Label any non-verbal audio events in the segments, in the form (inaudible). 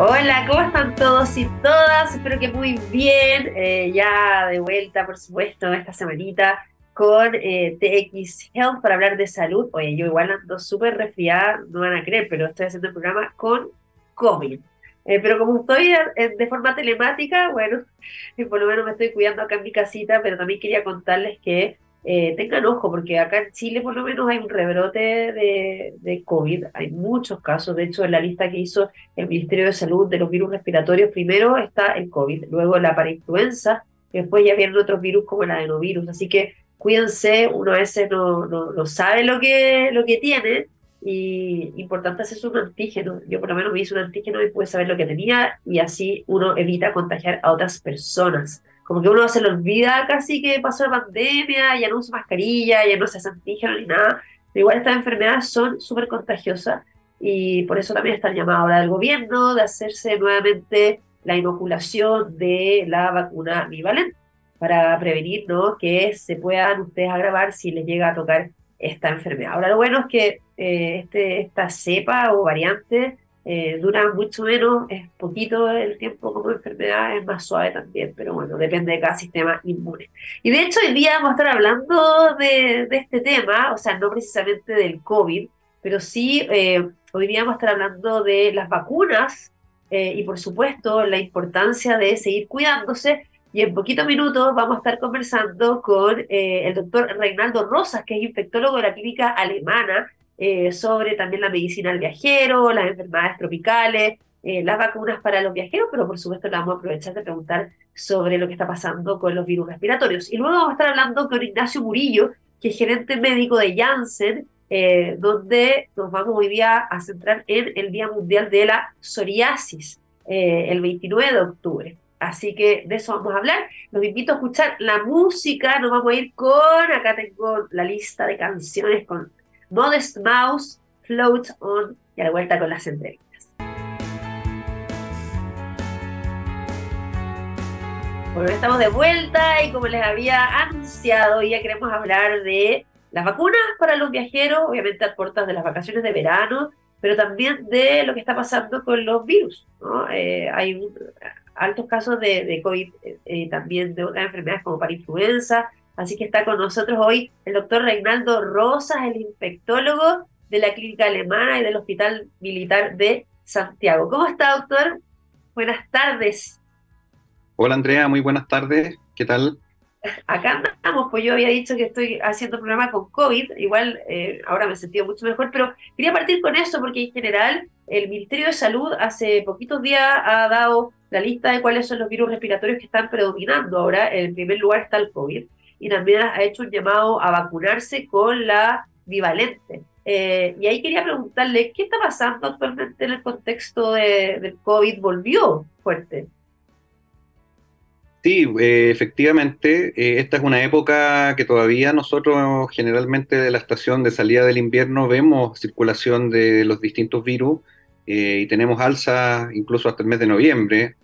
Hola, ¿cómo están todos y todas? Espero que muy bien. Eh, ya de vuelta, por supuesto, esta semanita con eh, TX Health para hablar de salud. Oye, yo igual ando súper resfriada, no van a creer, pero estoy haciendo el programa con COVID. Eh, pero como estoy de forma telemática, bueno, (laughs) por lo menos me estoy cuidando acá en mi casita, pero también quería contarles que eh, tengan ojo, porque acá en Chile por lo menos hay un rebrote de, COVID, hay muchos casos, de hecho en la lista que hizo el Ministerio de Salud de los virus respiratorios, primero está el COVID, luego la parainfluenza, después ya vienen otros virus como el adenovirus, así que cuídense, uno a veces no, no, no sabe lo que, lo que tiene, y importante hacerse un antígeno. Yo por lo menos me hice un antígeno y pude saber lo que tenía y así uno evita contagiar a otras personas como que uno se le olvida casi que pasó la pandemia, ya no usa mascarilla, ya no se hace antígeno ni nada. Pero igual estas enfermedades son súper contagiosas y por eso también está el llamado ahora del gobierno de hacerse nuevamente la inoculación de la vacuna bivalente para prevenir ¿no? que se puedan ustedes agravar si les llega a tocar esta enfermedad. Ahora lo bueno es que eh, este, esta cepa o variante eh, dura mucho menos, es poquito el tiempo como enfermedad, es más suave también, pero bueno, depende de cada sistema inmune. Y de hecho hoy día vamos a estar hablando de, este tema, o sea, no precisamente del COVID, pero sí eh, hoy día vamos a estar hablando de las vacunas eh, y por supuesto la importancia de seguir cuidándose. Y en poquitos minutos vamos a estar conversando con el doctor Reinaldo Rosas, que es infectólogo de la clínica alemana eh, sobre también la medicina al viajero, las enfermedades tropicales, eh, las vacunas para los viajeros, pero por supuesto le vamos a aprovechar de preguntar sobre lo que está pasando con los virus respiratorios. Y luego vamos a estar hablando con Ignacio Murillo, que es gerente médico de Janssen, eh, donde nos vamos hoy día a centrar en el Día Mundial de la Psoriasis, el 29 de octubre. Así que de eso vamos a hablar. Los invito a escuchar la música. Nos vamos a ir con, acá tengo la lista de canciones con Modest Mouse, Float On y a la vuelta con las entrevistas. Bueno, estamos de vuelta y como les había anunciado, ya queremos hablar de las vacunas para los viajeros, obviamente a puertas de las vacaciones de verano, pero también de lo que está pasando con los virus. Eh, hay altos casos de, COVID, eh, también de otras enfermedades como para influenza, Así que está con nosotros hoy el doctor Reinaldo Rosas, el infectólogo de la clínica alemana y del Hospital Militar de Santiago. ¿Cómo está, doctor? Buenas tardes. Hola, Andrea, muy buenas tardes. ¿Qué tal? Acá andamos, pues yo había dicho que estoy haciendo programa con COVID, igual eh, ahora me he sentido mucho mejor, pero quería partir con eso porque en general el Ministerio de Salud hace poquitos días ha dado la lista de cuáles son los virus respiratorios que están predominando ahora. En primer lugar está el COVID y también ha hecho un llamado a vacunarse con la bivalente. Eh, y ahí quería preguntarle, ¿qué está pasando actualmente en el contexto de, del COVID? ¿Volvió fuerte? Sí, eh, efectivamente, eh, esta es una época que todavía nosotros generalmente de la estación de salida del invierno vemos circulación de los distintos virus y tenemos alza incluso hasta el mes de noviembre,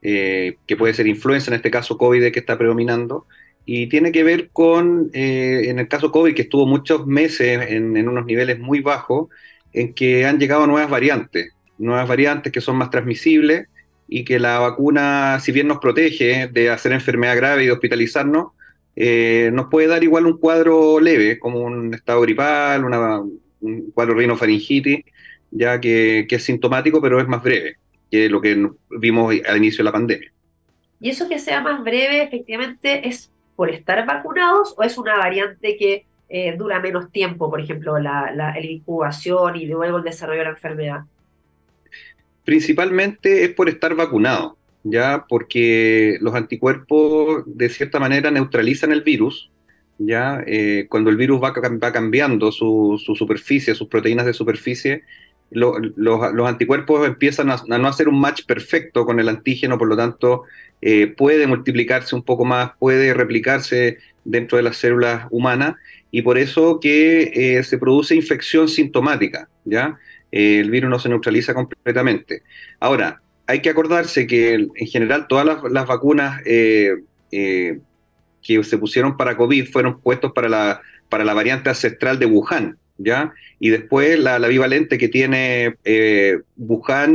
que puede ser influenza, en este caso COVID que está predominando, y tiene que ver con, eh, en el caso COVID, que estuvo muchos meses en, unos niveles muy bajos, en que han llegado nuevas variantes, nuevas variantes que son más transmisibles y que la vacuna, si bien nos protege de hacer enfermedad grave y de hospitalizarnos, eh, nos puede dar igual un cuadro leve, como un estado gripal, una, un cuadro rinofaringitis, ya que, que es sintomático, pero es más breve que lo que vimos al inicio de la pandemia. Y eso que sea más breve, efectivamente, es por estar vacunados o es una variante que eh, dura menos tiempo, por ejemplo, la, incubación y luego el desarrollo de la enfermedad? Principalmente es por estar vacunado, ya porque los anticuerpos de cierta manera neutralizan el virus, ya eh, cuando el virus va, va cambiando su, su, superficie, sus proteínas de superficie, los anticuerpos empiezan a, no hacer un match perfecto con el antígeno, por lo tanto eh, puede multiplicarse un poco más, puede replicarse dentro de las células humanas y por eso que eh, se produce infección sintomática, ¿ya? Eh, el virus no se neutraliza completamente. Ahora, hay que acordarse que en general todas las, vacunas que se pusieron para COVID fueron puestos para la, para la variante ancestral de Wuhan, ¿ya? Y después la, la bivalente que tiene eh,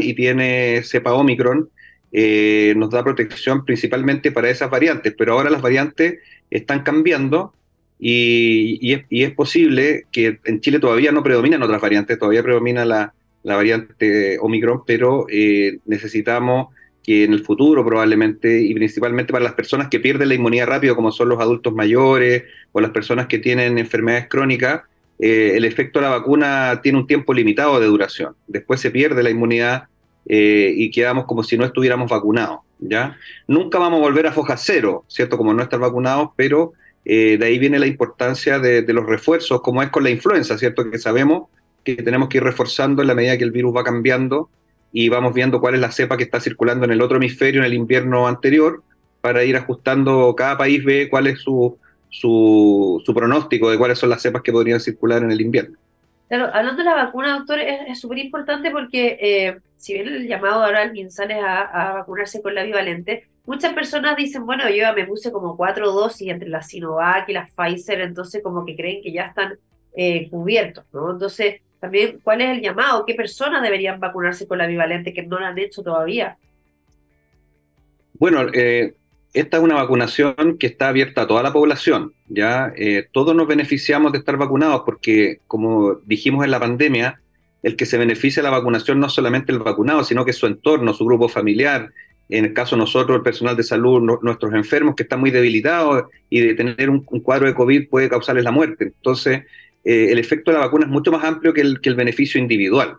y tiene cepa Omicron, eh, nos da protección principalmente para esas variantes, pero ahora las variantes están cambiando y, es, posible que en Chile todavía no predominan otras variantes, todavía predomina la, variante Omicron, pero eh, necesitamos que en el futuro probablemente, y principalmente para las personas que pierden la inmunidad rápido, como son los adultos mayores o las personas que tienen enfermedades crónicas, eh, el efecto de la vacuna tiene un tiempo limitado de duración. Después se pierde la inmunidad eh, y quedamos como si no estuviéramos vacunados. ¿ya? Nunca vamos a volver a foja cero, ¿cierto? Como no estar vacunados, pero eh, de ahí viene la importancia de, los refuerzos, como es con la influenza, ¿cierto? Que sabemos que tenemos que ir reforzando en la medida que el virus va cambiando y vamos viendo cuál es la cepa que está circulando en el otro hemisferio en el invierno anterior para ir ajustando, cada país ve cuál es su, su, pronóstico de cuáles son las cepas que podrían circular en el invierno. Claro, hablando de la vacuna, doctor, es súper importante porque eh, si bien el llamado ahora al MinSal es a, vacunarse con la bivalente, muchas personas dicen, bueno, yo ya me puse como cuatro dosis entre la Sinovac y la Pfizer, entonces como que creen que ya están eh, cubiertos, ¿no? Entonces, también, ¿cuál es el llamado? ¿Qué personas deberían vacunarse con la bivalente que no lo han hecho todavía? Bueno, eh, esta es una vacunación que está abierta a toda la población, ¿ya? Eh, todos nos beneficiamos de estar vacunados porque, como dijimos en la pandemia, el que se beneficia de la vacunación no es solamente el vacunado, sino que su entorno, su grupo familiar, en el caso de nosotros, el personal de salud, nuestros enfermos que están muy debilitados y de tener un, cuadro de COVID puede causarles la muerte. Entonces, eh, el efecto de la vacuna es mucho más amplio que el, que el beneficio individual.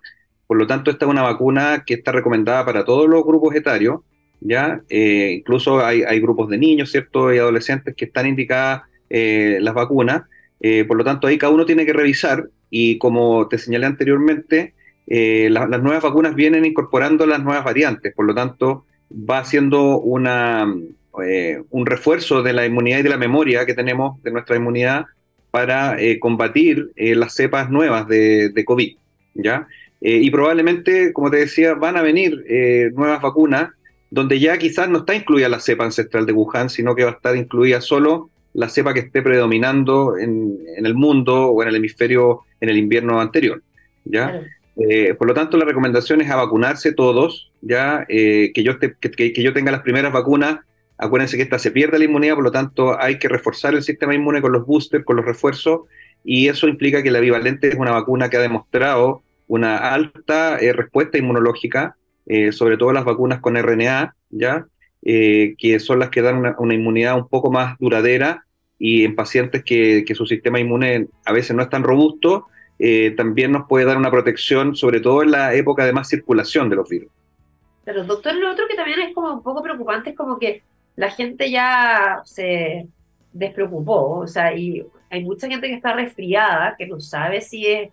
Por lo tanto, esta es una vacuna que está recomendada para todos los grupos etarios, ¿ya? Eh, incluso hay, hay, grupos de niños, ¿cierto? Y adolescentes que están indicadas eh, las vacunas. por lo tanto, ahí cada uno tiene que revisar y como te señalé anteriormente, las nuevas vacunas vienen incorporando las nuevas variantes. Por lo tanto, va haciendo una, un refuerzo de la inmunidad y de la memoria que tenemos de nuestra inmunidad para combatir las cepas nuevas de, de COVID, ¿ya? y probablemente, como te decía, van a venir nuevas vacunas donde ya quizás no está incluida la cepa ancestral de Wuhan, sino que va a estar incluida solo la cepa que esté predominando en, el mundo o en el hemisferio en el invierno anterior. ¿ya? Eh, por lo tanto, la recomendación es a vacunarse todos, ya eh, que, yo que, yo tenga las primeras vacunas. Acuérdense que esta se pierde la inmunidad, por lo tanto hay que reforzar el sistema inmune con los boosters, con los refuerzos, y eso implica que la bivalente es una vacuna que ha demostrado una alta eh, respuesta inmunológica eh, sobre todo las vacunas con RNA, ¿ya? Eh, que son las que dan una, inmunidad un poco más duradera y en pacientes que, su sistema inmune a veces no es tan robusto, eh, también nos puede dar una protección, sobre todo en la época de más circulación de los virus. Pero doctor, lo otro que también es como un poco preocupante es como que la gente ya se despreocupó, o sea, y hay mucha gente que está resfriada, que no sabe si es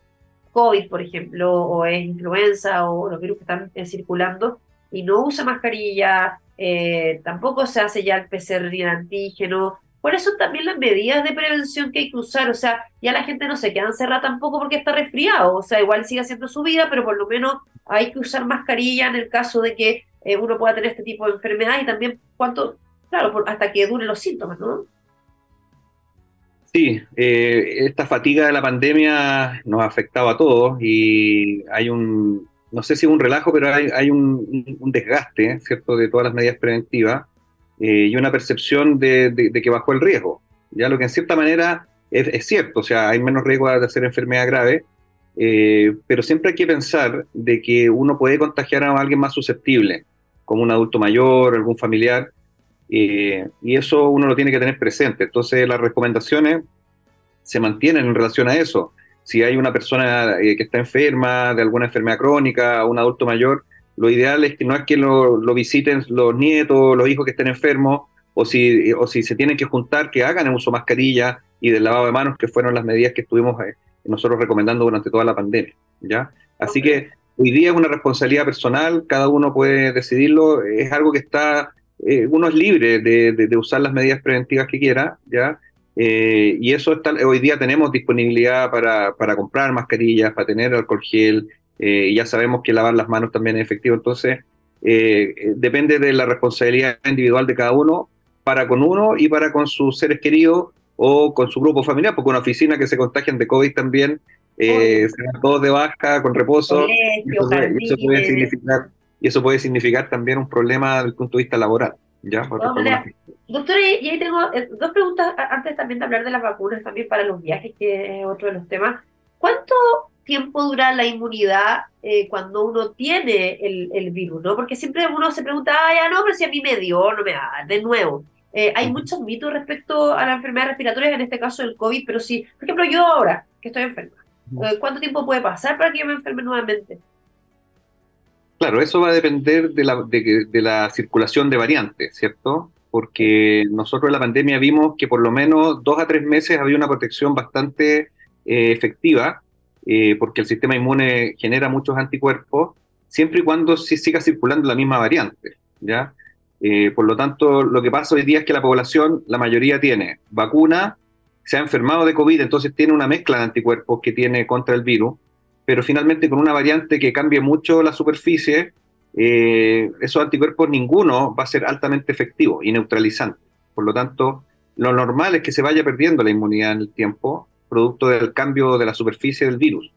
COVID, por ejemplo, o es influenza o los virus que están eh, circulando y no usa mascarilla, eh, tampoco se hace ya el PCR ni el antígeno. Por eso también las medidas de prevención que hay que usar, o sea, ya la gente no se queda encerrada tampoco porque está resfriado, o sea, igual sigue haciendo su vida, pero por lo menos hay que usar mascarilla en el caso de que eh, uno pueda tener este tipo de enfermedad y también cuánto, claro, hasta que duren los síntomas, ¿no? Sí, eh, esta fatiga de la pandemia nos ha afectado a todos y hay un, no sé si un relajo, pero hay, un, desgaste, ¿cierto?, de todas las medidas preventivas eh, y una percepción de, que bajó el riesgo. Ya lo que en cierta manera es, cierto, o sea, hay menos riesgo de hacer enfermedad grave, eh, pero siempre hay que pensar de que uno puede contagiar a alguien más susceptible, como un adulto mayor, algún familiar, eh, y eso uno lo tiene que tener presente. Entonces las recomendaciones se mantienen en relación a eso. Si hay una persona eh, que está enferma de alguna enfermedad crónica, un adulto mayor, lo ideal es que no es que lo, visiten los nietos, los hijos que estén enfermos, o si, o si se tienen que juntar, que hagan el uso de mascarilla y del lavado de manos, que fueron las medidas que estuvimos eh, nosotros recomendando durante toda la pandemia. ¿ya? Así que hoy día es una responsabilidad personal, cada uno puede decidirlo, es algo que está eh, uno es libre de, usar las medidas preventivas que quiera, ¿ya? Eh, y eso está, hoy día tenemos disponibilidad para, comprar mascarillas, para tener alcohol gel, eh, y ya sabemos que lavar las manos también es efectivo, entonces depende de la responsabilidad individual de cada uno, para con uno y para con sus seres queridos o con su grupo familiar, porque una oficina que se contagian de COVID también eh, se van todos de baja, con reposo. eso puede, significar, y eso puede significar también un problema desde el punto de vista laboral. ¿ya? Doctora, y ahí tengo eh, dos preguntas antes también de hablar de las vacunas, también para los viajes, que es otro de los temas. ¿Cuánto tiempo dura la inmunidad eh, cuando uno tiene el, el, virus? ¿no? Porque siempre uno se pregunta, ah, ya no, pero si a mí me dio, no me da, de nuevo. Eh, hay muchos mitos respecto a las enfermedades respiratorias, en este caso el COVID, pero sí, por ejemplo, yo ahora que estoy enferma, ¿cuánto tiempo puede pasar para que yo me enferme nuevamente? Claro, eso va a depender de la, de, la circulación de variantes, ¿cierto? Porque nosotros en la pandemia vimos que por lo menos dos a tres meses había una protección bastante eh, efectiva, eh, porque el sistema inmune genera muchos anticuerpos, siempre y cuando sí siga circulando la misma variante, ¿ya? Eh, por lo tanto, lo que pasa hoy día es que la población, la mayoría tiene vacuna, se ha enfermado de COVID, entonces tiene una mezcla de anticuerpos que tiene contra el virus, pero finalmente con una variante que cambie mucho la superficie, eh, esos anticuerpos ninguno va a ser altamente efectivo y neutralizante. Por lo tanto, lo normal es que se vaya perdiendo la inmunidad en el tiempo, producto del cambio de la superficie del virus.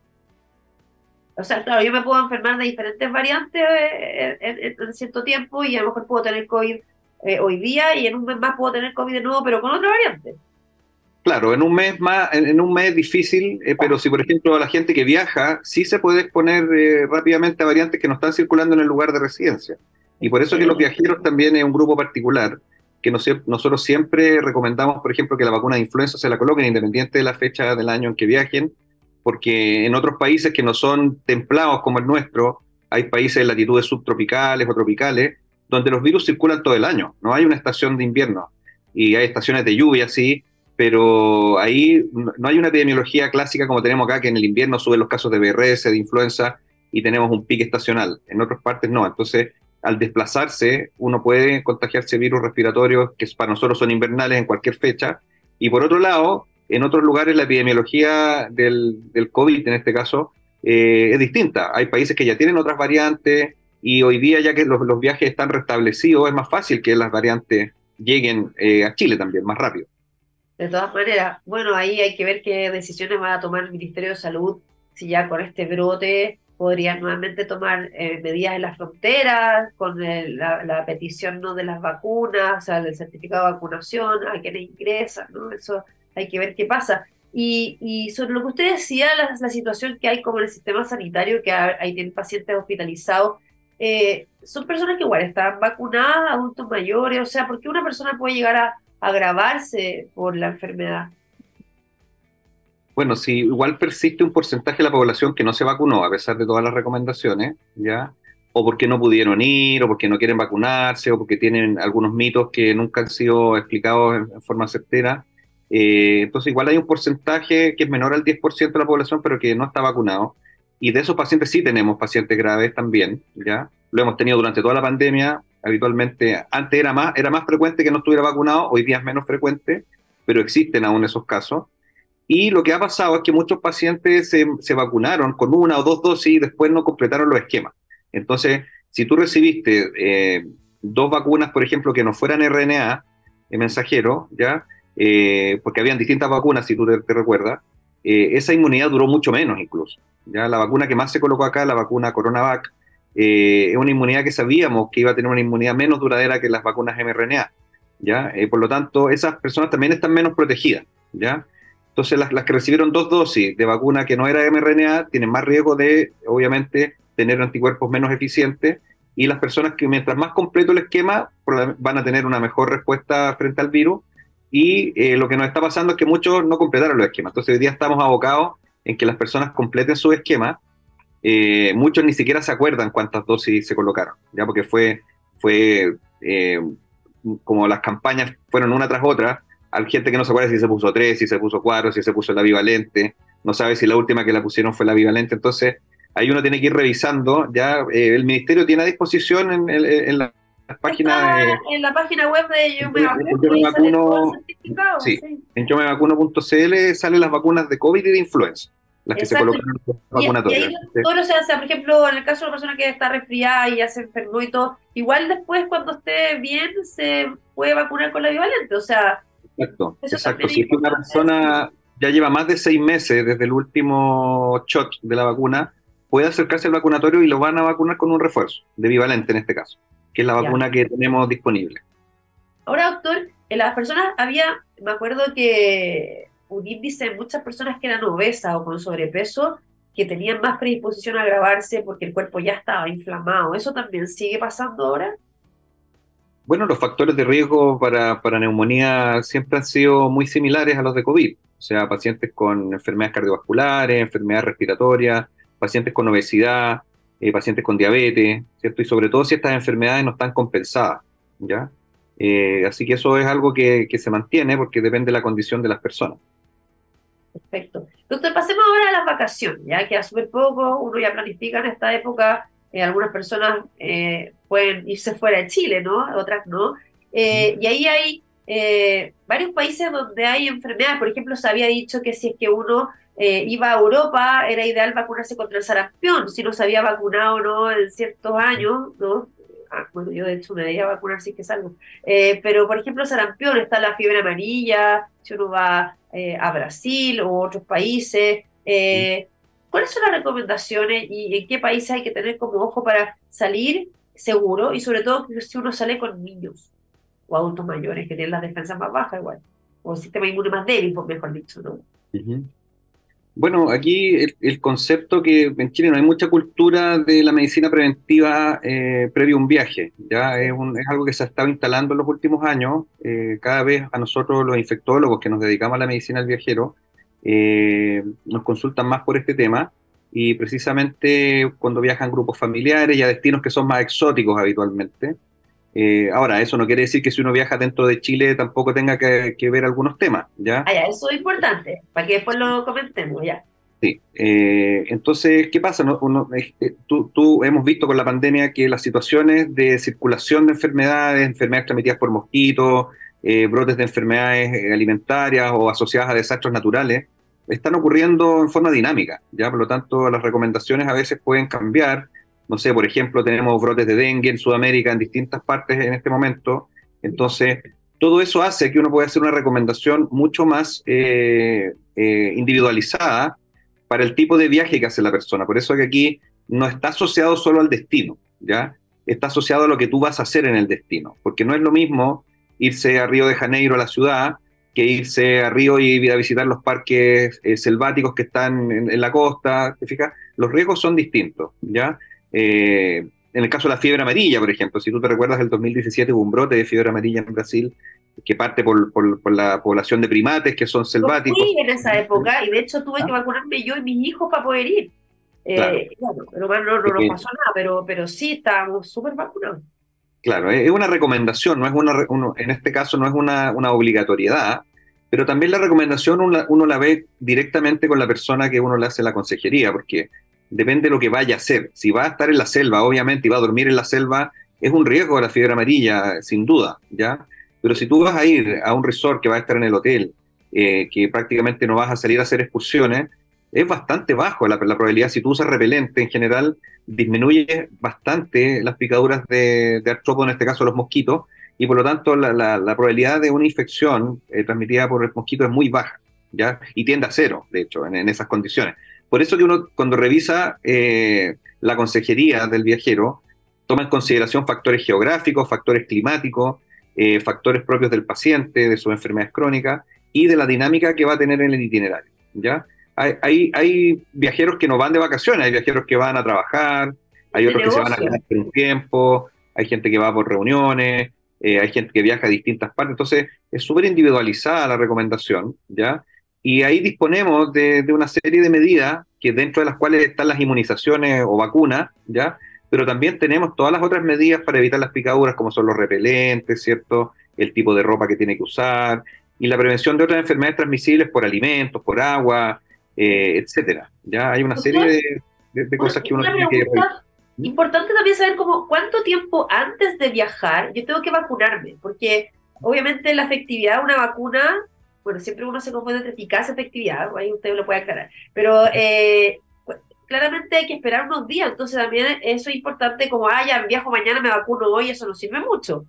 O sea, claro, yo me puedo enfermar de diferentes variantes eh, en, cierto tiempo y a lo mejor puedo tener COVID eh, hoy día y en un mes más puedo tener COVID de nuevo, pero con otra variante. Claro, en un mes más, en, un mes difícil, eh, pero si por ejemplo la gente que viaja, sí se puede exponer eh, rápidamente a variantes que no están circulando en el lugar de residencia. Y por eso que los viajeros también es un grupo particular, que nosotros siempre recomendamos, por ejemplo, que la vacuna de influenza se la coloquen independiente de la fecha del año en que viajen, porque en otros países que no son templados como el nuestro, hay países en latitudes subtropicales o tropicales, donde los virus circulan todo el año, no hay una estación de invierno. Y hay estaciones de lluvia, sí, pero ahí no hay una epidemiología clásica como tenemos acá, que en el invierno suben los casos de BRS, de influenza, y tenemos un pique estacional. En otras partes no. Entonces, al desplazarse, uno puede contagiarse virus respiratorios que para nosotros son invernales en cualquier fecha. Y por otro lado, en otros lugares la epidemiología del, COVID, en este caso, eh, es distinta. Hay países que ya tienen otras variantes y hoy día, ya que los, los viajes están restablecidos, es más fácil que las variantes lleguen eh, a Chile también, más rápido. De todas maneras, bueno, ahí hay que ver qué decisiones va a tomar el Ministerio de Salud, si ya con este brote podrían nuevamente tomar eh, medidas en las fronteras, con la, petición ¿no? de las vacunas, o sea, del certificado de vacunación, a quienes ingresan, ¿no? Eso hay que ver qué pasa. Y, sobre lo que usted decía, la, situación que hay como en el sistema sanitario, que hay, tienen pacientes hospitalizados, eh, son personas que igual están vacunadas, adultos mayores, o sea, ¿por qué una persona puede llegar a agravarse por la enfermedad. Bueno, si igual persiste un porcentaje de la población que no se vacunó a pesar de todas las recomendaciones, ¿ya? O porque no pudieron ir, o porque no quieren vacunarse, o porque tienen algunos mitos que nunca han sido explicados en, forma certera. Eh, entonces, igual hay un porcentaje que es menor al 10% de la población, pero que no está vacunado. Y de esos pacientes sí tenemos pacientes graves también, ¿ya? Lo hemos tenido durante toda la pandemia, habitualmente, antes era más, era más frecuente que no estuviera vacunado, hoy día es menos frecuente, pero existen aún esos casos. Y lo que ha pasado es que muchos pacientes se, vacunaron con una o dos dosis y después no completaron los esquemas. Entonces, si tú recibiste eh, dos vacunas, por ejemplo, que no fueran RNA, el mensajero, ¿ya? Eh, porque habían distintas vacunas, si tú te, recuerdas, eh, esa inmunidad duró mucho menos incluso. ¿ya? La vacuna que más se colocó acá, la vacuna CoronaVac, eh, es una inmunidad que sabíamos que iba a tener una inmunidad menos duradera que las vacunas mRNA, ¿ya? Eh, por lo tanto, esas personas también están menos protegidas, ¿ya? Entonces, las, que recibieron dos dosis de vacuna que no era mRNA tienen más riesgo de, obviamente, tener anticuerpos menos eficientes y las personas que mientras más completo el esquema van a tener una mejor respuesta frente al virus y eh, lo que nos está pasando es que muchos no completaron los esquemas. Entonces, hoy día estamos abocados en que las personas completen su esquema eh, muchos ni siquiera se acuerdan cuántas dosis se colocaron, ya porque fue, fue eh, como las campañas fueron una tras otra, hay gente que no se acuerda si se puso tres, si se puso cuatro, si se puso la bivalente, no sabe si la última que la pusieron fue la bivalente, entonces ahí uno tiene que ir revisando, ya eh, el ministerio tiene a disposición en, en, la página en la página web de Yo me vacuno, sí, en yo me vacuno.cl salen las vacunas de COVID y de influenza las que se colocan vacunatorios. o sea, por ejemplo, en el caso de una persona que está resfriada y ya se enfermó y todo, igual después cuando esté bien se puede vacunar con la bivalente, o sea... Exacto, exacto. Si es una persona, ya lleva más de seis meses desde el último shot de la vacuna, puede acercarse al vacunatorio y lo van a vacunar con un refuerzo, de bivalente en este caso, que es la vacuna que tenemos disponible. Ahora, doctor, en las personas había, me acuerdo que un índice de muchas personas que eran obesas o con sobrepeso que tenían más predisposición a agravarse porque el cuerpo ya estaba inflamado. ¿Eso también sigue pasando ahora? Bueno, los factores de riesgo para, para neumonía siempre han sido muy similares a los de COVID. O sea, pacientes con enfermedades cardiovasculares, enfermedades respiratorias, pacientes con obesidad, eh, pacientes con diabetes, ¿cierto? Y sobre todo si estas enfermedades no están compensadas, ¿ya? Eh, así que eso es algo que, se mantiene porque depende de la condición de las personas. Perfecto. Doctor, pasemos ahora a las vacaciones, ya que a súper poco, uno ya planifica en esta época, eh, algunas personas eh, pueden irse fuera de Chile, ¿no? Otras no. y ahí hay varios países donde hay enfermedades, por ejemplo, se había dicho que si es que uno iba a Europa, era ideal vacunarse contra el sarampión, si no se había vacunado o no en ciertos años, ¿no? Ah, bueno, yo de hecho me debería vacunar si es que salgo. Eh, pero, por ejemplo, sarampión, está la fiebre amarilla, si uno va eh, a Brasil o otros países. Eh, ¿Cuáles son las recomendaciones y en qué países hay que tener como ojo para salir seguro? Y sobre todo si uno sale con niños o adultos mayores que tienen las defensas más bajas igual, o el sistema inmune más débil, por mejor dicho, ¿no? Bueno, aquí el, concepto que en Chile no hay mucha cultura de la medicina preventiva eh, previo a un viaje, ya es, algo que se ha estado instalando en los últimos años. Eh, cada vez a nosotros los infectólogos que nos dedicamos a la medicina del viajero eh, nos consultan más por este tema y precisamente cuando viajan grupos familiares y a destinos que son más exóticos habitualmente, eh, ahora, eso no quiere decir que si uno viaja dentro de Chile tampoco tenga que, ver algunos temas, ¿ya? Ah, eso es importante, para que después lo comentemos, ya. Sí, eh, entonces, ¿qué pasa? Eh, tú, hemos visto con la pandemia que las situaciones de circulación de enfermedades, enfermedades transmitidas por mosquitos, brotes de enfermedades alimentarias o asociadas a desastres naturales, están ocurriendo en forma dinámica, ¿ya? Por lo tanto, las recomendaciones a veces pueden cambiar no sé, por ejemplo, tenemos brotes de dengue en Sudamérica, en distintas partes en este momento. Entonces, todo eso hace que uno pueda hacer una recomendación mucho más eh, eh, individualizada para el tipo de viaje que hace la persona. Por eso que aquí no está asociado solo al destino, ¿ya? Está asociado a lo que tú vas a hacer en el destino. Porque no es lo mismo irse a Río de Janeiro, a la ciudad, que irse a Río y a visitar los parques eh, selváticos que están en, en la costa. ¿Te? Los riesgos son distintos, ¿ya? Eh, en el caso de la fiebre amarilla, por ejemplo, si tú te recuerdas, el 2017 hubo un brote de fiebre amarilla en Brasil que parte por, la población de primates que son selváticos. Fui en esa época y de hecho tuve que ah. vacunarme yo y mis hijos para poder ir. Eh, claro. pero no, no, pasó nada, pero, pero sí estábamos súper vacunados. Claro, es una recomendación, no es una, en este caso no es una, obligatoriedad, pero también la recomendación uno, uno, la ve directamente con la persona que uno le hace la consejería, porque depende de lo que vaya a hacer. Si va a estar en la selva, obviamente, y va a dormir en la selva, es un riesgo de la fiebre amarilla, sin duda, ¿ya? Pero si tú vas a ir a un resort que va a estar en el hotel, eh, que prácticamente no vas a salir a hacer excursiones, es bastante bajo la, probabilidad. Si tú usas repelente, en general, disminuye bastante las picaduras de, de en este caso los mosquitos, y por lo tanto la, probabilidad de una infección eh, transmitida por el mosquito es muy baja, ¿ya? Y tiende a cero, de hecho, en esas condiciones. Por eso que uno cuando revisa eh, la consejería del viajero, toma en consideración factores geográficos, factores climáticos, eh, factores propios del paciente, de sus enfermedades crónicas y de la dinámica que va a tener en el itinerario. ¿ya? Hay, hay, viajeros que no van de vacaciones, hay viajeros que van a trabajar, hay otros que se van a quedar por un tiempo, hay gente que va por reuniones, eh, hay gente que viaja a distintas partes, entonces es súper individualizada la recomendación, ¿ya? Y ahí disponemos de, una serie de medidas, que dentro de las cuales están las inmunizaciones o vacunas, ¿ya? Pero también tenemos todas las otras medidas para evitar las picaduras, como son los repelentes, ¿cierto? El tipo de ropa que tiene que usar, y la prevención de otras enfermedades transmisibles por alimentos, por agua, eh, etcétera. Ya hay una serie de, cosas que uno tiene que... Importante también saber cómo, cuánto tiempo antes de viajar yo tengo que vacunarme, porque obviamente la efectividad de una vacuna bueno, siempre uno se confunde entre eficacia y efectividad, ahí usted lo puede aclarar, pero eh, claramente hay que esperar unos días, entonces también eso es importante, como, ah, ya viajo mañana, me vacuno hoy, eso no sirve mucho.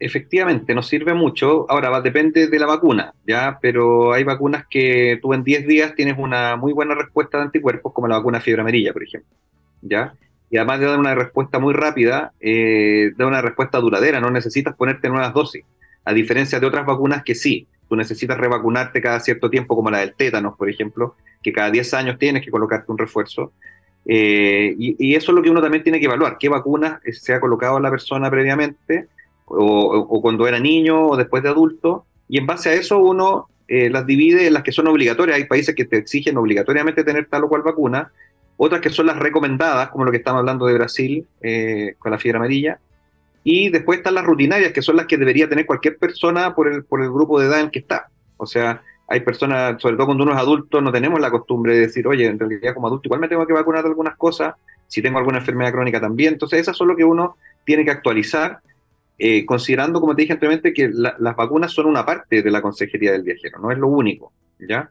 Efectivamente, nos sirve mucho. Ahora, va, depende de la vacuna, ¿ya? Pero hay vacunas que tú en 10 días tienes una muy buena respuesta de anticuerpos, como la vacuna fiebre amarilla, por ejemplo, ¿ya? Y además de dar una respuesta muy rápida, eh, da una respuesta duradera, no necesitas ponerte nuevas dosis, a diferencia de otras vacunas que sí, tú necesitas revacunarte cada cierto tiempo, como la del tétanos, por ejemplo, que cada 10 años tienes que colocarte un refuerzo. Eh, y, y, eso es lo que uno también tiene que evaluar, qué vacunas se ha colocado a la persona previamente o, cuando era niño o después de adulto, y en base a eso uno eh, las divide en las que son obligatorias. Hay países que te exigen obligatoriamente tener tal o cual vacuna, otras que son las recomendadas, como lo que estamos hablando de Brasil eh, con la fiebre amarilla, y después están las rutinarias, que son las que debería tener cualquier persona por el, por el grupo de edad en que está. O sea, hay personas, sobre todo cuando uno es adulto, no tenemos la costumbre de decir, oye, en realidad como adulto igual me tengo que vacunar de algunas cosas, si tengo alguna enfermedad crónica también. Entonces, esas son lo que uno tiene que actualizar eh, considerando, como te dije anteriormente, que las vacunas son una parte de la consejería del viajero, no es lo único, ¿ya?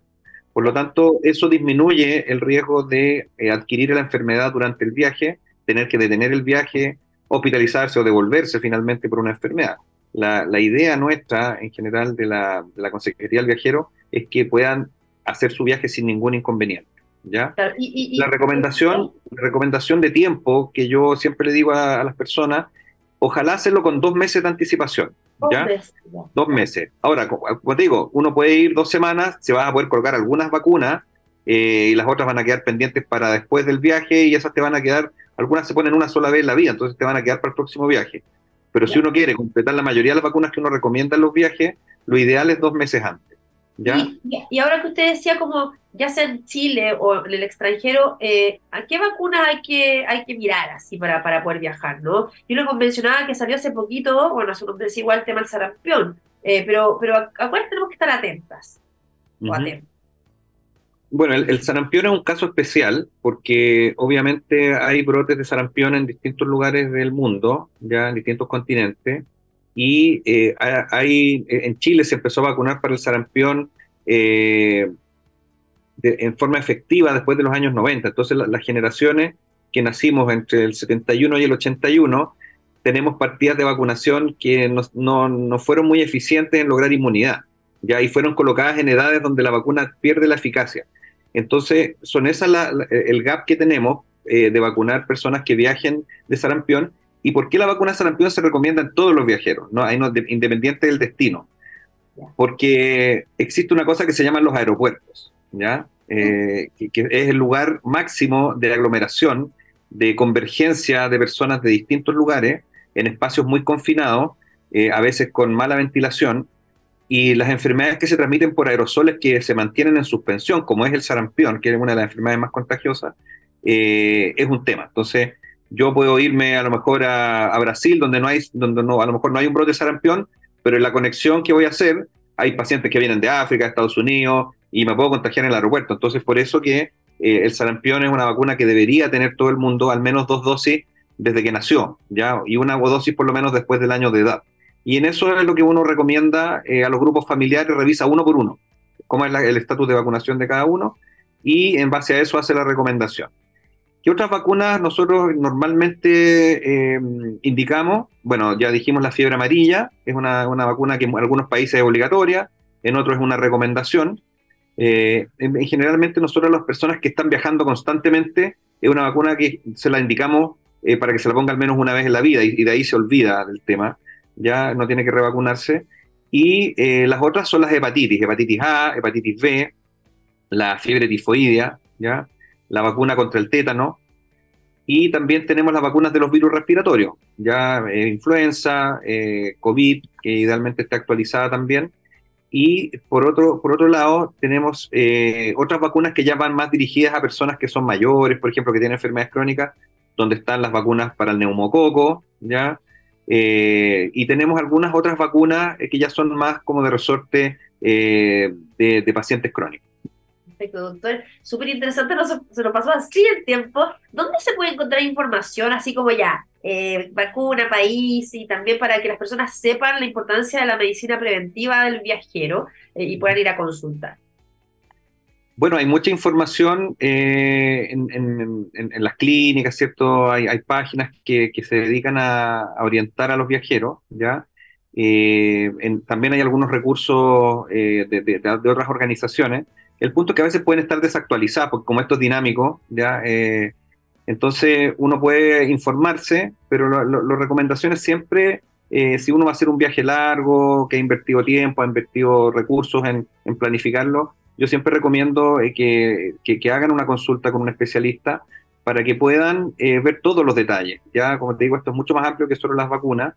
Por lo tanto, eso disminuye el riesgo de eh, adquirir la enfermedad durante el viaje, tener que detener el viaje, hospitalizarse o devolverse finalmente por una enfermedad. La, idea nuestra, en general, de la, consejería del viajero es que puedan hacer su viaje sin ningún inconveniente. ¿ya? la, recomendación, la recomendación de tiempo que yo siempre le digo a las personas ojalá hacerlo con dos meses de anticipación. ¿ya? Dos meses. Ahora, como te digo, uno puede ir dos semanas, se va a poder colocar algunas vacunas eh, y las otras van a quedar pendientes para después del viaje y esas te van a quedar, algunas se ponen una sola vez en la vida, entonces te van a quedar para el próximo viaje. Pero si uno quiere completar la mayoría de las vacunas que uno recomienda en los viajes, lo ideal es dos meses antes. Y, ahora que usted decía como ya sea en Chile o en el extranjero, eh, ¿a qué vacunas hay que, hay que mirar así para, para poder viajar? ¿no? Yo lo mencionaba que salió hace poquito, bueno, su nombre es igual el tema del sarampión, eh, pero, pero ¿a, cuáles tenemos que estar atentas? Bueno, el, sarampión es un caso especial porque obviamente hay brotes de sarampión en distintos lugares del mundo, ya en distintos continentes y eh, hay, en Chile se empezó a vacunar para el sarampión eh, en forma efectiva después de los años 90. Entonces las generaciones que nacimos entre el 71 y el 81 tenemos partidas de vacunación que no, no, fueron muy eficientes en lograr inmunidad, ya y fueron colocadas en edades donde la vacuna pierde la eficacia. Entonces, son esas el gap que tenemos eh, de vacunar personas que viajen de sarampión ¿Y por qué la vacuna sarampión se recomienda en todos los viajeros, no, independiente del destino? Porque existe una cosa que se llama los aeropuertos, ¿ya? Eh, que, es el lugar máximo de aglomeración, de convergencia de personas de distintos lugares en espacios muy confinados, eh, a veces con mala ventilación, y las enfermedades que se transmiten por aerosoles que se mantienen en suspensión, como es el sarampión, que es una de las enfermedades más contagiosas, eh, es un tema. Entonces, yo puedo irme a lo mejor a, Brasil, donde no hay, donde no, a lo mejor no hay un brote de sarampión, pero en la conexión que voy a hacer, hay pacientes que vienen de África, Estados Unidos, y me puedo contagiar en el aeropuerto. Entonces, por eso que eh, el sarampión es una vacuna que debería tener todo el mundo, al menos dos dosis desde que nació, ¿ya? Y una dosis por lo menos después del año de edad. Y en eso es lo que uno recomienda eh, a los grupos familiares, revisa uno por uno, cómo es el estatus de vacunación de cada uno, y en base a eso hace la recomendación. ¿Qué otras vacunas nosotros normalmente eh, indicamos? Bueno, ya dijimos la fiebre amarilla, es una, vacuna que en algunos países es obligatoria, en otros es una recomendación. Eh, en, generalmente nosotros las personas que están viajando constantemente, es una vacuna que se la indicamos para que se la ponga al menos una vez en la vida y, de ahí se olvida del tema, ya no tiene que revacunarse. Y las otras son las hepatitis, hepatitis A, hepatitis B, la fiebre tifoidea, ¿ya? la vacuna contra el tétano, y también tenemos las vacunas de los virus respiratorios, ya eh, influenza, eh, COVID, que idealmente está actualizada también. Y por otro, por otro lado, tenemos eh, otras vacunas que ya van más dirigidas a personas que son mayores, por ejemplo, que tienen enfermedades crónicas, donde están las vacunas para el neumococo, ¿ya? Y tenemos algunas otras vacunas que ya son más como de resorte de pacientes crónicos. Perfecto, doctor. Súper interesante, se nos pasó así el tiempo. ¿Dónde se puede encontrar información así como ya, eh, vacuna, país y también para que las personas sepan la importancia de la medicina preventiva del viajero eh, y puedan ir a consultar? Bueno, hay mucha información eh, en, las clínicas, ¿cierto? Hay, páginas que, se dedican a, orientar a los viajeros, ¿ya? Eh, también hay algunos recursos eh, de, otras organizaciones. El punto es que a veces pueden estar desactualizados, porque como esto es dinámico, ¿ya? entonces uno puede informarse, pero las recomendaciones siempre, si uno va a hacer un viaje largo, que ha invertido tiempo, ha invertido recursos en, planificarlo, yo siempre recomiendo que, que, hagan una consulta con un especialista para que puedan eh, ver todos los detalles. Ya, como te digo, esto es mucho más amplio que solo las vacunas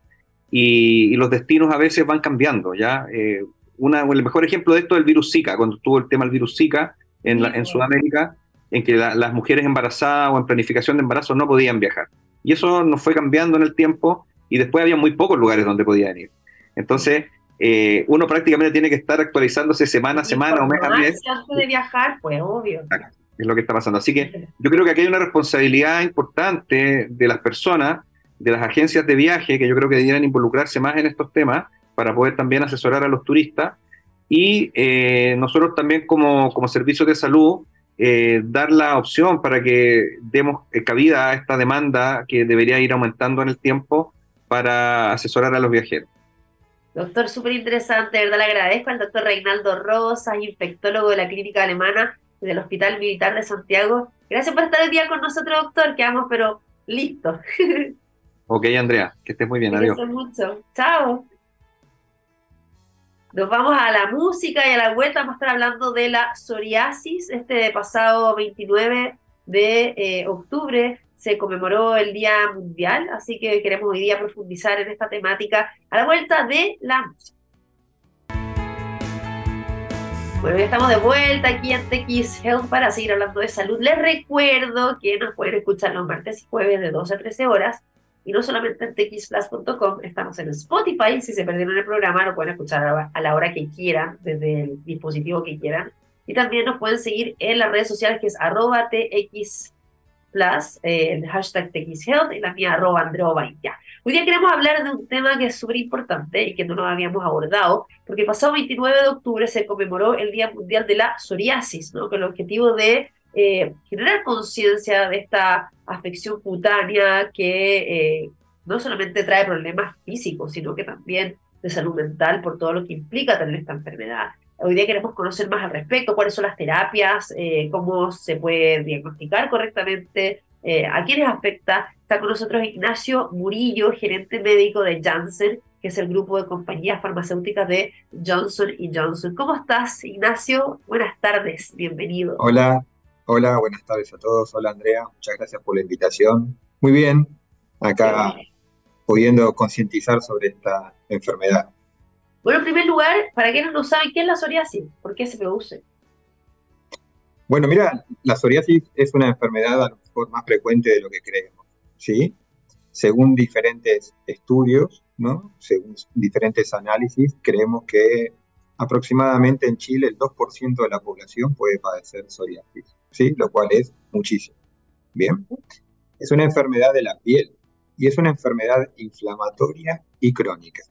y, los destinos a veces van cambiando. Ya, eh, una, el mejor ejemplo de esto es el virus Zika, cuando tuvo el tema del virus Zika en Sudamérica, en que las mujeres embarazadas o en planificación de embarazo no podían viajar. Y eso nos fue cambiando en el tiempo y después había muy pocos lugares donde podían ir. Entonces, eh, uno prácticamente tiene que estar actualizándose semana a semana o mes a mes. Antes de viajar, pues obvio es lo que está pasando. Así que yo creo que aquí hay una responsabilidad importante de las personas, de las agencias de viaje, que yo creo que deberían involucrarse más en estos temas para poder también asesorar a los turistas y eh, nosotros también como, como servicios de salud eh, dar la opción para que demos cabida a esta demanda que debería ir aumentando en el tiempo para asesorar a los viajeros. Doctor, súper interesante, de verdad le agradezco al doctor Reinaldo Rosas, infectólogo de la clínica alemana del Hospital Militar de Santiago. Gracias por estar el día con nosotros, doctor. Quedamos, pero listos. (laughs) ok, Andrea, que estés muy bien. Adiós. mucho. Chao. Nos vamos a la música y a la vuelta vamos a estar hablando de la psoriasis. Este pasado 29 de eh, octubre se conmemoró el Día Mundial, así que queremos hoy día profundizar en esta temática a la vuelta de la música. Bueno, ya estamos de vuelta aquí en TX Health para seguir hablando de salud. Les recuerdo que nos pueden escuchar los martes y jueves de 12 a 13 horas y no solamente en txplus.com, estamos en Spotify. Si se perdieron el programa, lo pueden escuchar a la hora que quieran, desde el dispositivo que quieran. Y también nos pueden seguir en las redes sociales que es arroba txplus, eh, el hashtag txhealth y la mía arroba andreovailla. Hoy día queremos hablar de un tema que es súper importante y que no nos habíamos abordado, porque el pasado 29 de octubre se conmemoró el Día Mundial de la Psoriasis, ¿no? con el objetivo de eh, generar conciencia de esta afección cutánea que eh, no solamente trae problemas físicos, sino que también de salud mental por todo lo que implica tener esta enfermedad. Hoy día queremos conocer más al respecto, cuáles son las terapias, eh, cómo se puede diagnosticar correctamente, a quiénes afecta Está con nosotros Ignacio Murillo, gerente médico de Janssen, que es el grupo de compañías farmacéuticas de Johnson Johnson. ¿Cómo estás, Ignacio? Buenas tardes, bienvenido. Hola, hola, buenas tardes a todos. Hola, Andrea, muchas gracias por la invitación. Muy bien, acá pudiendo concientizar sobre esta enfermedad. Bueno, en primer lugar, para quienes no saben, ¿qué es la psoriasis? ¿Por qué se produce? Bueno, mira, la psoriasis es una enfermedad a lo mejor más frecuente de lo que creemos. ¿sí? Según diferentes estudios, ¿no? según diferentes análisis, creemos que aproximadamente en Chile el 2% de la población puede padecer psoriasis, ¿sí? lo cual es muchísimo. Bien, es una enfermedad de la piel y es una enfermedad inflamatoria y crónica.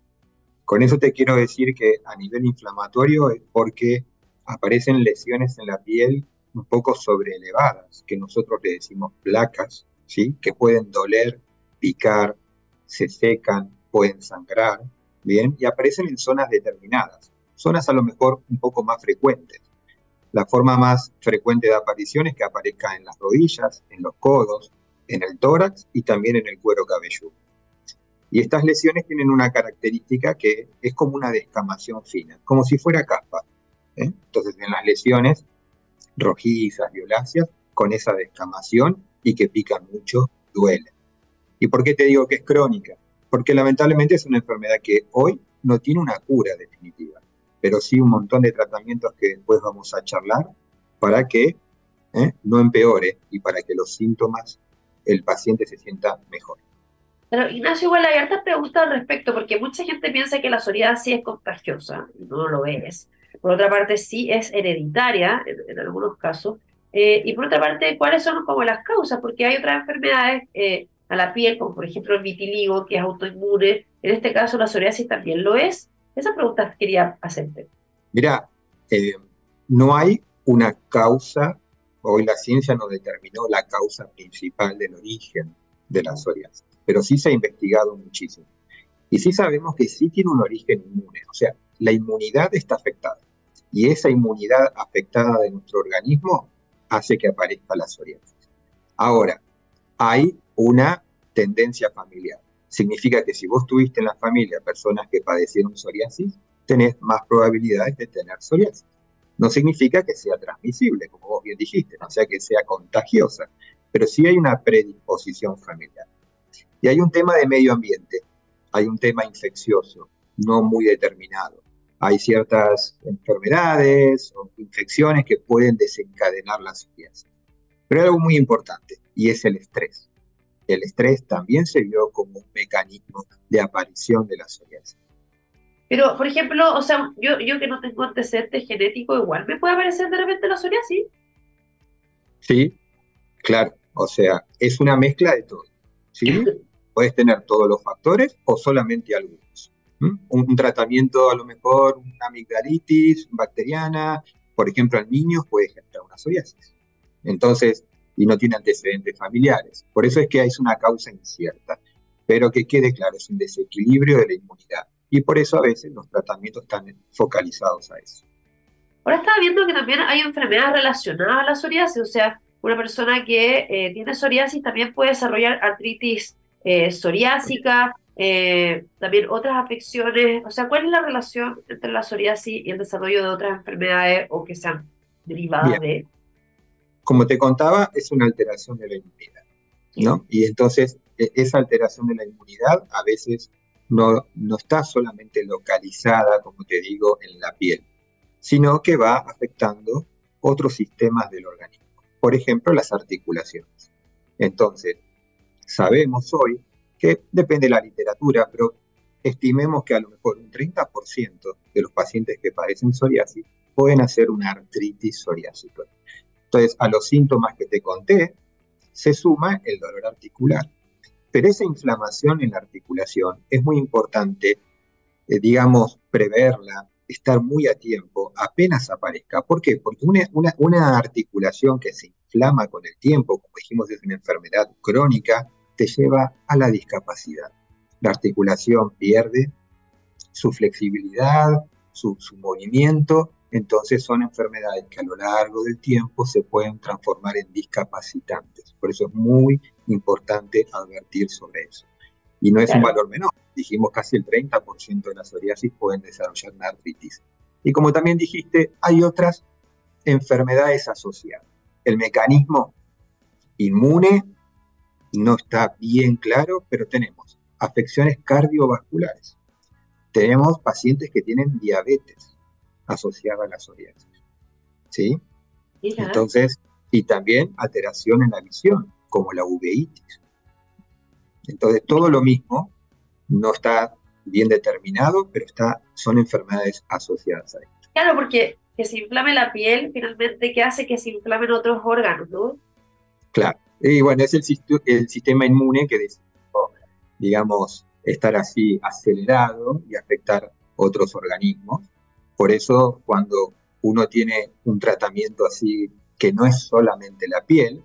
Con eso te quiero decir que a nivel inflamatorio es porque aparecen lesiones en la piel un poco sobreelevadas, que nosotros le decimos placas, que pueden doler, picar, se secan, pueden sangrar, ¿bien? Y aparecen en zonas determinadas, zonas a lo mejor un poco más frecuentes. La forma más frecuente de aparición es que aparezca en las rodillas, en los codos, en el tórax y también en el cuero cabelludo. Y estas lesiones tienen una característica que es como una descamación fina, como si fuera caspa. ¿eh? Entonces, en las lesiones rojizas, violáceas, con esa descamación y que pican mucho, duele. ¿Y por qué te digo que es crónica? Porque lamentablemente es una enfermedad que hoy no tiene una cura definitiva, pero sí un montón de tratamientos que después vamos a charlar para que ¿eh? no empeore y para que los síntomas, el paciente se sienta mejor. Pero Ignacio, igual hay hartas preguntas al respecto, porque mucha gente piensa que la psoriasis es contagiosa, no lo es. Por otra parte, sí es hereditaria en algunos casos, eh, y por otra parte, ¿cuáles son como las causas? Porque hay otras enfermedades eh, a la piel, como por ejemplo el vitiligo, que es autoinmune. En este caso, la psoriasis también lo es. Esa pregunta quería hacerte. Mira, eh, no hay una causa, hoy la ciencia no determinó la causa principal del origen de la psoriasis, pero sí se ha investigado muchísimo. Y sí sabemos que sí tiene un origen inmune, o sea, la inmunidad está afectada. Y esa inmunidad afectada de nuestro organismo hace que aparezca la psoriasis. Ahora, hay una tendencia familiar. Significa que si vos tuviste en la familia personas que padecieron psoriasis, tenés más probabilidades de tener psoriasis. No significa que sea transmisible, como vos bien dijiste, no sea que sea contagiosa, pero sí hay una predisposición familiar. Y hay un tema de medio ambiente, hay un tema infeccioso, no muy determinado. Hay ciertas enfermedades o infecciones que pueden desencadenar la psoriasis. Pero hay algo muy importante, y es el estrés el estrés también se vio como un mecanismo de aparición de la psoriasis. Pero, por ejemplo, o sea, yo, yo que no tengo antecedentes genético, igual me puede aparecer de repente la psoriasis. Sí, claro. O sea, es una mezcla de todo. ¿sí? (laughs) Puedes tener todos los factores o solamente algunos. Un, tratamiento, a lo mejor, una amigdalitis bacteriana, por ejemplo, en niños puede generar una psoriasis. Entonces, y no tiene antecedentes familiares. Por eso es que es una causa incierta. Pero que quede claro, es un desequilibrio de la inmunidad. Y por eso a veces los tratamientos están focalizados a eso. Ahora estaba viendo que también hay enfermedades relacionadas a la psoriasis, o sea, una persona que eh, tiene psoriasis también puede desarrollar artritis eh, psoriásica, eh, también otras afecciones. O sea, ¿cuál es la relación entre la psoriasis y el desarrollo de otras enfermedades o que sean derivadas de? como te contaba, es una alteración de la inmunidad, ¿no? Y entonces e, esa alteración de la inmunidad a veces no, no está solamente localizada, como te digo, en la piel, sino que va afectando otros sistemas del organismo. Por ejemplo, las articulaciones. Entonces, sabemos hoy que depende de la literatura, pero estimemos que a lo mejor un 30% de los pacientes que padecen psoriasis pueden hacer una artritis psoriásica. Entonces, a los síntomas que te conté, se suma el dolor articular. Pero esa inflamación en la articulación es muy importante, eh, digamos, preverla, estar muy a tiempo, apenas aparezca. ¿Por qué? Porque una, una articulación que se inflama con el tiempo, como dijimos, es una enfermedad crónica, te lleva a la discapacidad. La articulación pierde su flexibilidad, su, su movimiento entonces son enfermedades que a lo largo del tiempo se pueden transformar en discapacitantes. Por eso es muy importante advertir sobre eso. Y no es un valor menor. Dijimos casi el 30% de la psoriasis pueden desarrollar una artritis. Y como también dijiste, hay otras enfermedades asociadas. El mecanismo inmune no está bien claro, pero tenemos afecciones cardiovasculares. Tenemos pacientes que tienen diabetes asociada a la psoriasis. ¿Sí? Entonces, y también alteración en la visión, como la uveitis. Entonces, todo lo mismo no está bien determinado, pero está, son enfermedades asociadas a esto. Claro, porque que se inflame la piel, finalmente, ¿qué hace que se inflamen otros órganos, no? Claro. Y bueno, es el, el sistema inmune que decide, digamos, estar así acelerado y afectar otros organismos. Por eso cuando uno tiene un tratamiento así que no es solamente la piel,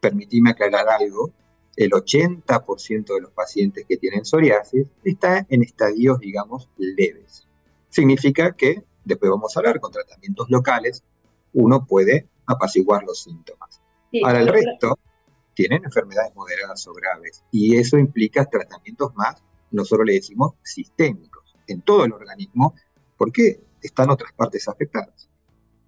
permitíme aclarar algo, el 80% de los pacientes que tienen psoriasis está en estadios, digamos, leves. Significa que, después vamos a hablar con tratamientos locales, uno puede apaciguar los síntomas. Para el resto, tienen enfermedades moderadas o graves y eso implica tratamientos más, nosotros le decimos sistémicos, en todo el organismo. ¿Por qué? están otras partes afectadas.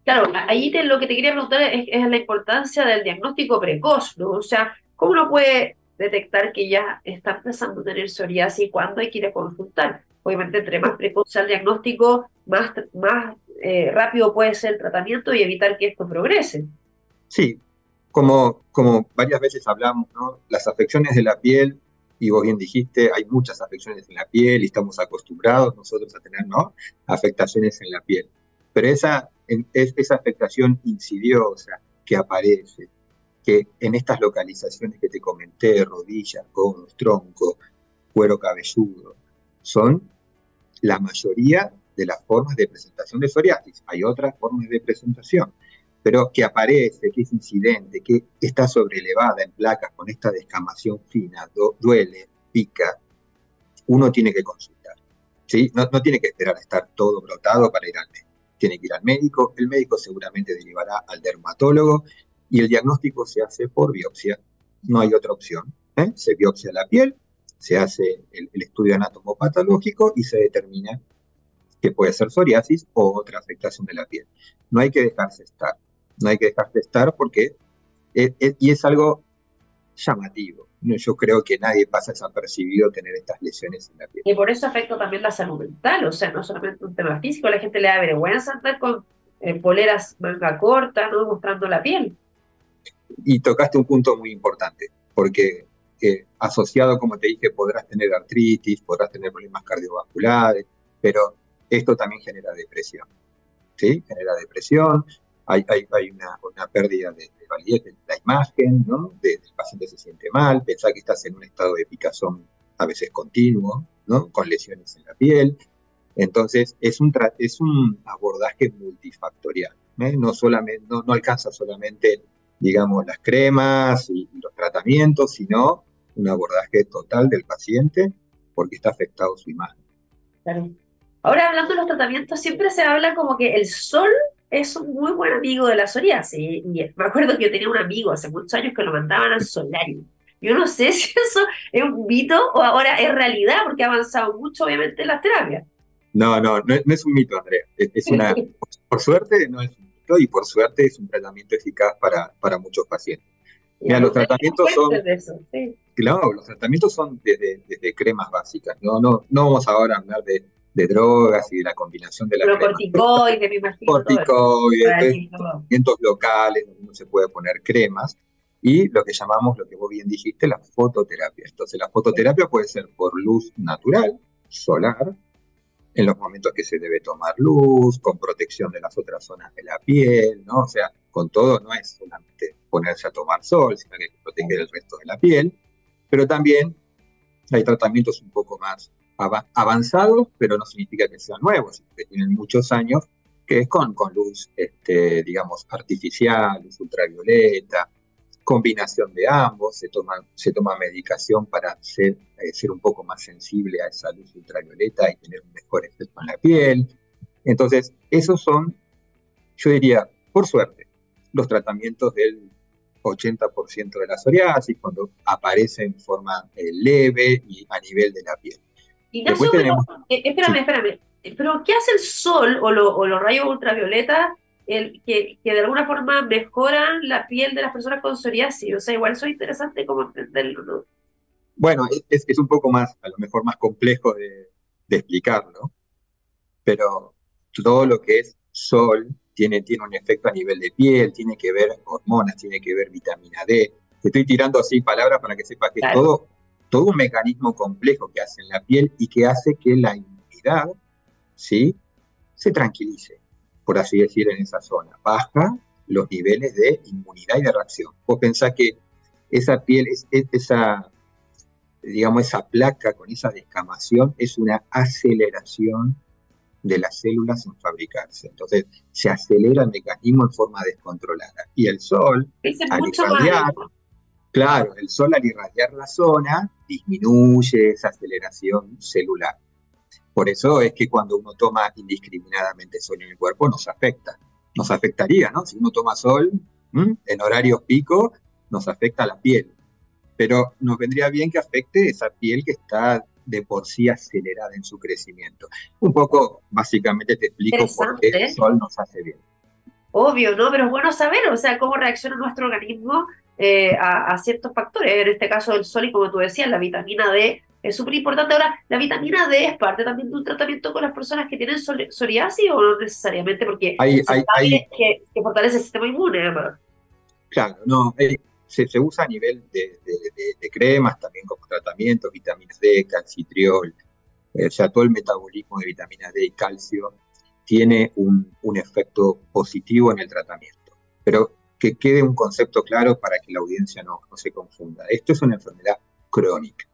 Claro, ahí lo que te quería preguntar es, la importancia del diagnóstico precoz, ¿no? O sea, ¿cómo uno puede detectar que ya está empezando a tener psoriasis y cuándo hay que ir a consultar? Obviamente, entre más precoz sea el diagnóstico, más, más eh, rápido puede ser el tratamiento y evitar que esto progrese. Sí, como, como varias veces hablamos, ¿no? las afecciones de la piel y vos bien dijiste, hay muchas afecciones en la piel y estamos acostumbrados nosotros a tener ¿no? afectaciones en la piel. Pero esa, es, esa afectación insidiosa que aparece, que en estas localizaciones que te comenté, rodillas, codos, tronco, cuero cabelludo, son la mayoría de las formas de presentación de psoriasis. Hay otras formas de presentación, pero que aparece, que es incidente, que está sobrelevada en placas con esta descamación fina, duele, pica, uno tiene que consultar. ¿sí? No, no tiene que esperar a estar todo brotado para ir al médico. Tiene que ir al médico, el médico seguramente derivará al dermatólogo y el diagnóstico se hace por biopsia. No hay otra opción. ¿eh? Se biopsia la piel, se hace el, el estudio anatomopatológico y se determina que puede ser psoriasis o otra afectación de la piel. No hay que dejarse estar, no hay que dejarse estar porque, y es algo llamativo. Yo creo que nadie pasa desapercibido tener estas lesiones en la piel. Y por eso afecta también la salud mental, o sea, no solamente un tema físico, la gente le da vergüenza andar con eh, poleras manga corta, ¿no? mostrando la piel. Y tocaste un punto muy importante, porque eh, asociado, como te dije, podrás tener artritis, podrás tener problemas cardiovasculares, pero esto también genera depresión. ¿sí? Genera depresión, hay, hay, una, una, pérdida de, validez de la imagen, ¿no? el paciente se siente mal, pensar que estás en un estado de picazón a veces continuo, ¿no? Con lesiones en la piel. Entonces, es un, es un abordaje multifactorial. ¿eh? No, solamente, no, no, alcanza solamente, digamos, las cremas y, y los tratamientos, sino un abordaje total del paciente porque está afectado su imagen. Claro. Ahora, hablando de los tratamientos, siempre se habla como que el sol es un muy buen amigo de la psoriasis. Y me acuerdo que yo tenía un amigo hace muchos años que lo mandaban al solarium. Yo no sé (laughs) si eso es un mito o ahora es realidad, porque ha avanzado mucho, obviamente, en las terapias. No, no, no, es un mito, Andrea. Es, una, (laughs) por suerte, no es un mito y por suerte es un tratamiento eficaz para, para muchos pacientes. Mira, los tratamientos son. Eso, sí. Claro, los tratamientos son desde, desde cremas básicas. No, no, no vamos ahora a hablar de de drogas y de la combinación de la Pero corticoides, me imagino. Corticoides, tratamientos locales donde uno se puede poner cremas y lo que llamamos, lo que vos bien dijiste, la fototerapia. Entonces la fototerapia puede ser por luz natural, solar, en los momentos que se debe tomar luz, con protección de las otras zonas de la piel, ¿no? O sea, con todo no es solamente ponerse a tomar sol, sino que proteger el resto de la piel, pero también hay tratamientos un poco más avanzados, pero no significa que sean nuevos, que tienen muchos años, que es con, con luz, este, digamos, artificial, luz ultravioleta, combinación de ambos, se toma, se toma medicación para ser, eh, ser un poco más sensible a esa luz ultravioleta y tener un mejor efecto en la piel. Entonces, esos son, yo diría, por suerte, los tratamientos del 80% de la psoriasis, cuando aparece en forma eh, leve y a nivel de la piel. Ignacio, pero, eh, espérame, espérame. Pero, ¿qué hace el sol o, los rayos ultravioleta el, que, que, de alguna forma mejoran la piel de las personas con psoriasis? O sea, igual eso es interesante como entenderlo, ¿no? Bueno, es, es un poco más, a lo mejor más complejo de, de explicarlo, pero todo lo que es sol tiene, tiene un efecto a nivel de piel, tiene que ver hormonas, tiene que ver vitamina D. Te estoy tirando así palabras para que sepas que todo todo un mecanismo complejo que hace en la piel y que hace que la inmunidad ¿sí? se tranquilice, por así decir, en esa zona. Baja los niveles de inmunidad y de reacción. Vos pensás que esa piel, es, esa, digamos, esa placa con esa descamación es una aceleración de las células en fabricarse. Entonces, se acelera el mecanismo en forma descontrolada. Y el sol, al irradiar, Claro, el sol al irradiar la zona disminuye esa aceleración celular. Por eso es que cuando uno toma indiscriminadamente sol en el cuerpo nos afecta. Nos afectaría, ¿no? Si uno toma sol en horarios pico, nos afecta la piel. Pero nos vendría bien que afecte esa piel que está de por sí acelerada en su crecimiento. Un poco, básicamente te explico por qué el sol nos hace bien. Obvio, ¿no? Pero es bueno saber, o sea, cómo reacciona nuestro organismo eh, a, ciertos factores, en este caso el sol y como tú decías, la vitamina D es súper importante. Ahora, ¿la vitamina D es parte también de un tratamiento con las personas que tienen psoriasis o no necesariamente? Porque hay, hay, que, fortalece el sistema inmune, además. Claro, no, se, usa a nivel de, cremas, también como tratamiento, vitamina D, calcitriol, eh, o sea, todo el metabolismo de vitamina D y calcio tiene un, un efecto positivo en el tratamiento. Pero que quede un concepto claro para que la audiencia no, se confunda. Esto es una enfermedad crónica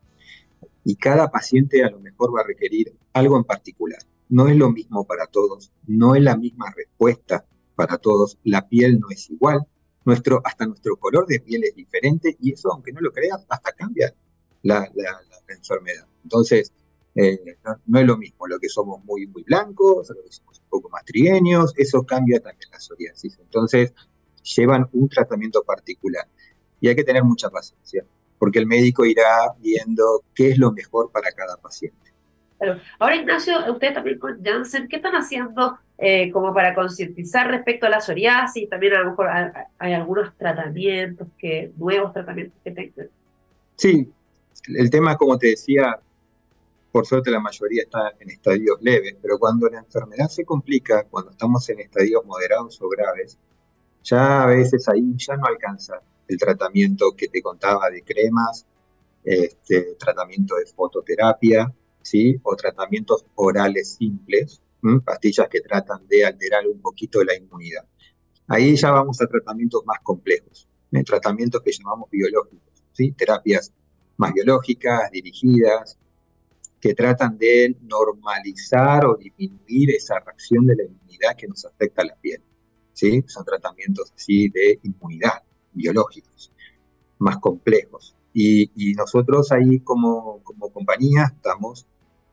y cada paciente a lo mejor va a requerir algo en particular. No es lo mismo para todos, no es la misma respuesta para todos, la piel no es igual, nuestro, hasta nuestro color de piel es diferente y eso, aunque no lo creas, hasta cambia la, enfermedad. Entonces, Eh, no, es lo mismo lo que somos muy, muy blancos, lo que somos un poco más trigueños, eso cambia también la psoriasis. Entonces, llevan un tratamiento particular. Y hay que tener mucha paciencia, porque el médico irá viendo qué es lo mejor para cada paciente. Ahora, Ignacio, usted también con Janssen, ¿qué están haciendo eh, como para concientizar respecto a la psoriasis? También a lo mejor hay, algunos tratamientos, que nuevos tratamientos que tengan. Sí, el tema, como te decía, por suerte la mayoría está en estadios leves, pero cuando la enfermedad se complica, cuando estamos en estadios moderados o graves, ya a veces ahí ya no alcanza el tratamiento que te contaba de cremas, este, tratamiento de fototerapia, ¿sí? o tratamientos orales simples, pastillas que tratan de alterar un poquito la inmunidad. Ahí ya vamos a tratamientos más complejos, ¿eh? tratamientos que llamamos biológicos, ¿sí? terapias más biológicas, dirigidas, que tratan de normalizar o disminuir esa reacción de la inmunidad que nos afecta a la piel. Son tratamientos así de inmunidad, biológicos, más complejos. Y, nosotros ahí como, como compañía estamos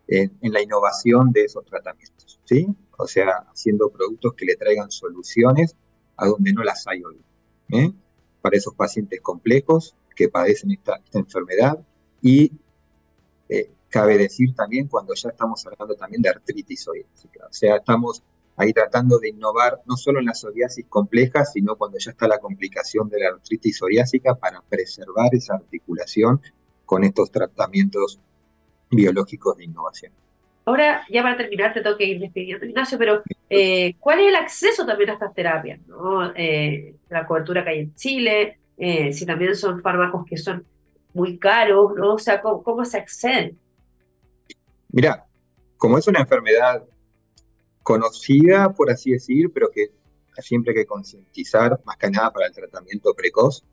en, la innovación de esos tratamientos, ¿sí? O sea, haciendo productos que le traigan soluciones a donde no las hay hoy. ¿eh? Para esos pacientes complejos que padecen esta, enfermedad y eh, cabe decir también cuando ya estamos hablando también de artritis psoriásica. O sea, estamos ahí tratando de innovar no solo en la psoriasis compleja, sino cuando ya está la complicación de la artritis psoriásica para preservar esa articulación con estos tratamientos biológicos de innovación. Ahora, ya para terminar, te tengo que ir despidiendo, Ignacio, pero eh, ¿cuál es el acceso también a estas terapias? Eh, la cobertura que hay en Chile, eh, si también son fármacos que son muy caros, ¿no? O sea, ¿cómo, se accede? Mira, como es una enfermedad conocida, por así decir, pero que siempre hay que concientizar, más que nada para el tratamiento precoz,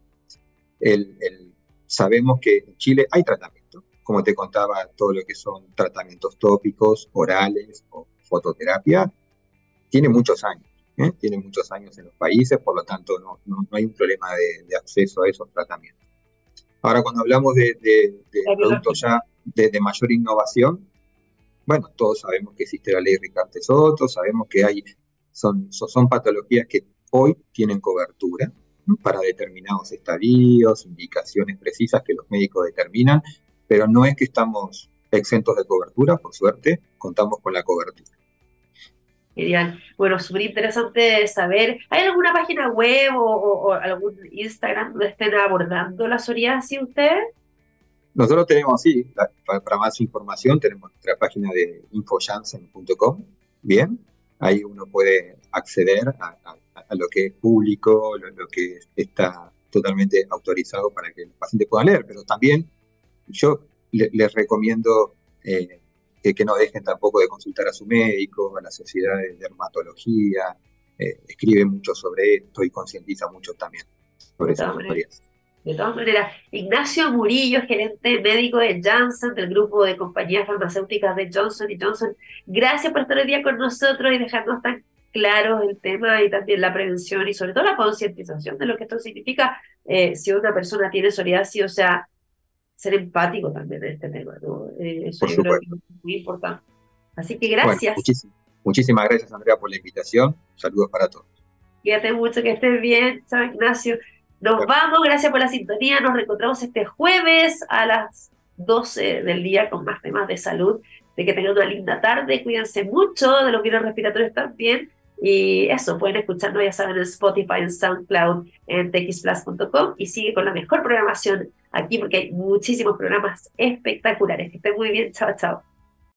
sabemos que en Chile hay tratamiento como te contaba, todo lo que son tratamientos tópicos, orales o fototerapia, tiene muchos años. ¿eh? Tiene muchos años en los países, por lo tanto no, no, hay un problema de, acceso a esos tratamientos. Ahora, cuando hablamos de, productos ya de, mayor innovación, bueno, todos sabemos que existe la ley Ricardo Soto, sabemos que hay, son, son patologías que hoy tienen cobertura para determinados estadios, indicaciones precisas que los médicos determinan, pero no es que estamos exentos de cobertura, por suerte, contamos con la cobertura. Genial. Bueno, súper interesante saber. ¿Hay alguna página web o, algún Instagram donde estén abordando la psoriasis ustedes? Nosotros tenemos, sí, para, más información tenemos nuestra página de infojansen.com. Bien, ahí uno puede acceder a, lo que es público, lo, lo, que está totalmente autorizado para que el paciente pueda leer, pero también yo les recomiendo eh, que, no dejen tampoco de consultar a su médico, a la sociedad de dermatología, eh, escribe mucho sobre esto y concientiza mucho también sobre esas historias. De todas maneras, Ignacio Murillo, gerente médico de Janssen, del grupo de compañías farmacéuticas de Johnson Johnson, gracias por estar hoy día con nosotros y dejarnos tan claro el tema y también la prevención y sobre todo la concientización de lo que esto significa eh, si una persona tiene psoriasis, o sea, ser empático también en este tema, ¿no? Eh, eso es muy importante. Así que gracias. muchísimas gracias, Andrea, por la invitación. Saludos para todos. Cuídate mucho, que estés bien, chao Ignacio. Nos vamos, gracias por la sintonía. Nos reencontramos este jueves a las 12 del día con más temas de salud. De que tengan una linda tarde, cuídense mucho de los virus respiratorios también. Y eso, pueden escucharnos, ya saben, en Spotify, en SoundCloud, en txplus.com y sigue con la mejor programación aquí porque hay muchísimos programas espectaculares. Que estén muy bien. Chao, chao.